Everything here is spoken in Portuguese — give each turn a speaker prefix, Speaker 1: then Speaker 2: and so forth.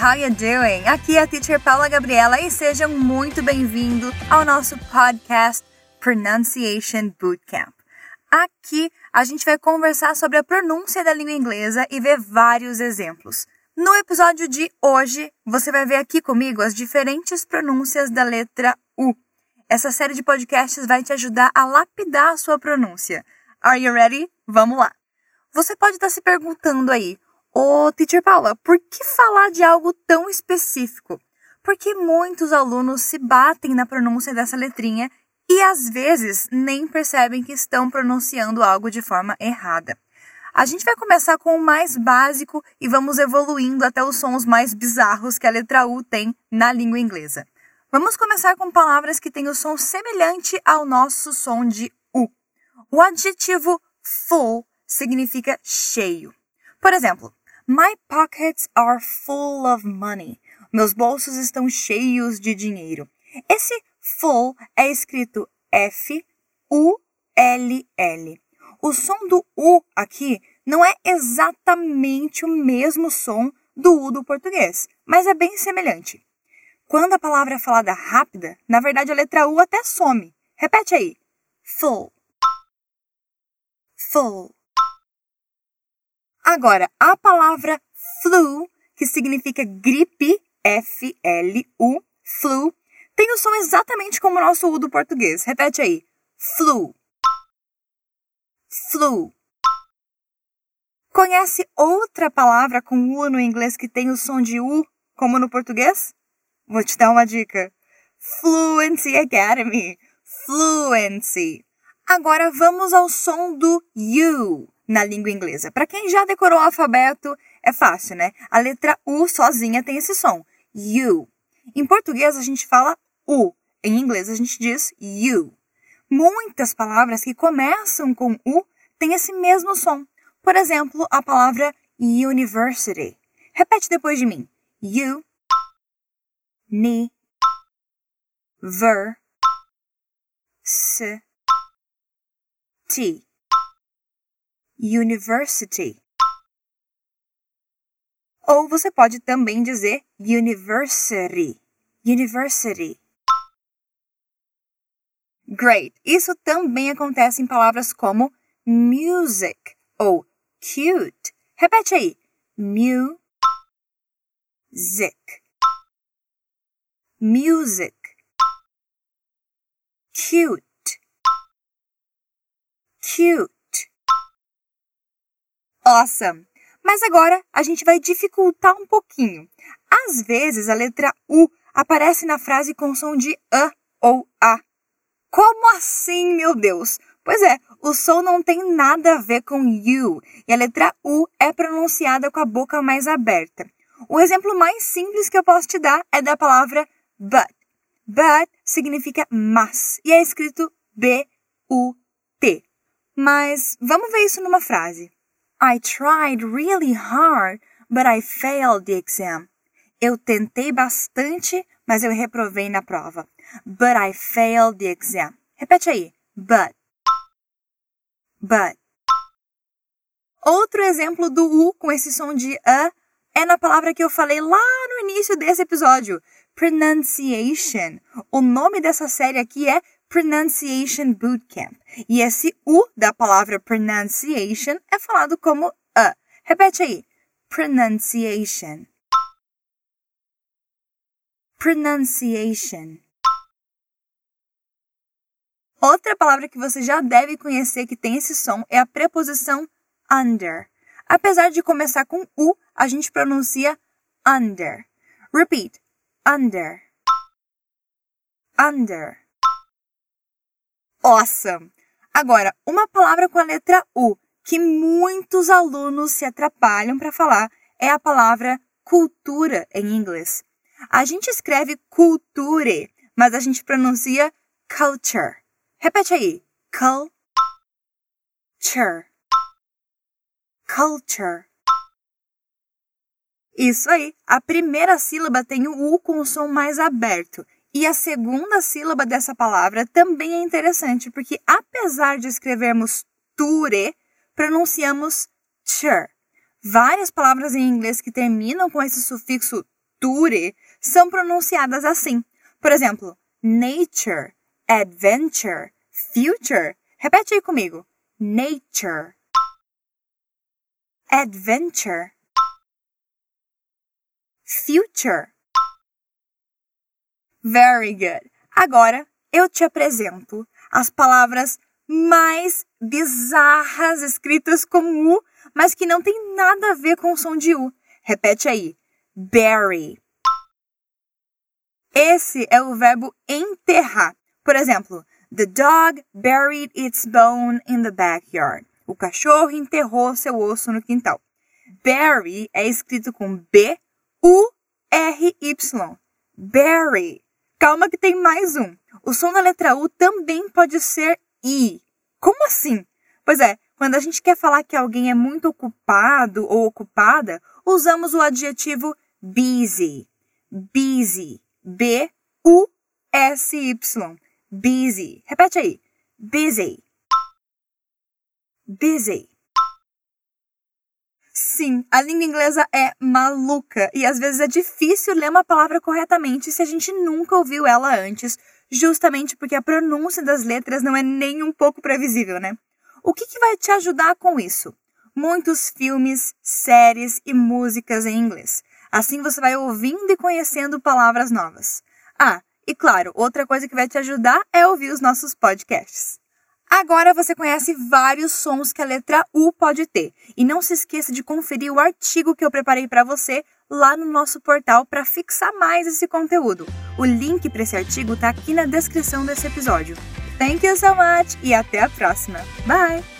Speaker 1: how you doing? Aqui é a Teacher Paula Gabriela e sejam muito bem-vindos ao nosso podcast Pronunciation Bootcamp. Aqui a gente vai conversar sobre a pronúncia da língua inglesa e ver vários exemplos. No episódio de hoje, você vai ver aqui comigo as diferentes pronúncias da letra U. Essa série de podcasts vai te ajudar a lapidar a sua pronúncia. Are you ready? Vamos lá! Você pode estar se perguntando aí, Ô, Teacher Paula, por que falar de algo tão específico? Porque muitos alunos se batem na pronúncia dessa letrinha e às vezes nem percebem que estão pronunciando algo de forma errada. A gente vai começar com o mais básico e vamos evoluindo até os sons mais bizarros que a letra U tem na língua inglesa. Vamos começar com palavras que têm o som semelhante ao nosso som de U. O adjetivo full significa cheio. Por exemplo, My pockets are full of money. Meus bolsos estão cheios de dinheiro. Esse full é escrito F U L L. O som do U aqui não é exatamente o mesmo som do U do português, mas é bem semelhante. Quando a palavra é falada rápida, na verdade a letra U até some. Repete aí. Full. Full. Agora, a palavra flu, que significa gripe, F-L-U, flu, tem o som exatamente como o nosso U do português. Repete aí. Flu. Flu. Conhece outra palavra com U no inglês que tem o som de U como no português? Vou te dar uma dica. Fluency Academy. Fluency. Agora vamos ao som do U na língua inglesa. Para quem já decorou o alfabeto, é fácil, né? A letra U sozinha tem esse som. You. Em português a gente fala U. Em inglês a gente diz you. Muitas palavras que começam com U têm esse mesmo som. Por exemplo, a palavra university. Repete depois de mim. You, ni, ver, s, t. University. Ou você pode também dizer university. University. Great! Isso também acontece em palavras como music ou cute. Repete aí. Music. Music. Cute. Cute. Awesome! Mas agora a gente vai dificultar um pouquinho. Às vezes a letra U aparece na frase com som de A ou A. Como assim, meu Deus? Pois é, o som não tem nada a ver com you e a letra U é pronunciada com a boca mais aberta. O exemplo mais simples que eu posso te dar é da palavra but. But significa mas e é escrito B-U-T. Mas vamos ver isso numa frase. I tried really hard, but I failed the exam. Eu tentei bastante, mas eu reprovei na prova. But I failed the exam. Repete aí. But. But. Outro exemplo do U com esse som de A é na palavra que eu falei lá no início desse episódio. Pronunciation. O nome dessa série aqui é Pronunciation Bootcamp. E esse U da palavra pronunciation é falado como a. Repete aí. Pronunciation. Pronunciation. Outra palavra que você já deve conhecer que tem esse som é a preposição under. Apesar de começar com U, a gente pronuncia under. Repeat. Under. Under. Awesome! Agora, uma palavra com a letra U que muitos alunos se atrapalham para falar é a palavra cultura em inglês. A gente escreve culture, mas a gente pronuncia culture. Repete aí. Culture. Culture. Isso aí. A primeira sílaba tem o U com o som mais aberto e a segunda sílaba dessa palavra também é interessante, porque apesar de escrevermos ture, pronunciamos chur. Várias palavras em inglês que terminam com esse sufixo nature são pronunciadas assim. Por exemplo, nature, adventure, future. Repete aí comigo. Nature, adventure, future. Very good. Agora eu te apresento as palavras mais bizarras escritas com U, mas que não tem nada a ver com o som de U. Repete aí. Bury. Esse é o verbo enterrar. Por exemplo, the dog buried its bone in the backyard. O cachorro enterrou seu osso no quintal. Bury é escrito com B U R Y. Bury. Calma que tem mais um. O som da letra U também pode ser I. Como assim? Pois é, quando a gente quer falar que alguém é muito ocupado ou ocupada, usamos o adjetivo busy. Busy. B-U-S-Y. Busy. Repete aí. Busy. Busy. Sim, a língua inglesa é maluca e às vezes é difícil ler uma palavra corretamente se a gente nunca ouviu ela antes, justamente porque a pronúncia das letras não é nem um pouco previsível, né? O que, que vai te ajudar com isso? Muitos filmes, séries e músicas em inglês. Assim você vai ouvindo e conhecendo palavras novas. Ah, e claro, outra coisa que vai te ajudar é ouvir os nossos podcasts. Agora você conhece vários sons que a letra U pode ter. E não se esqueça de conferir o artigo que eu preparei para você lá no nosso portal para fixar mais esse conteúdo. O link para esse artigo está aqui na descrição desse episódio. Thank you so much e até a próxima. Bye!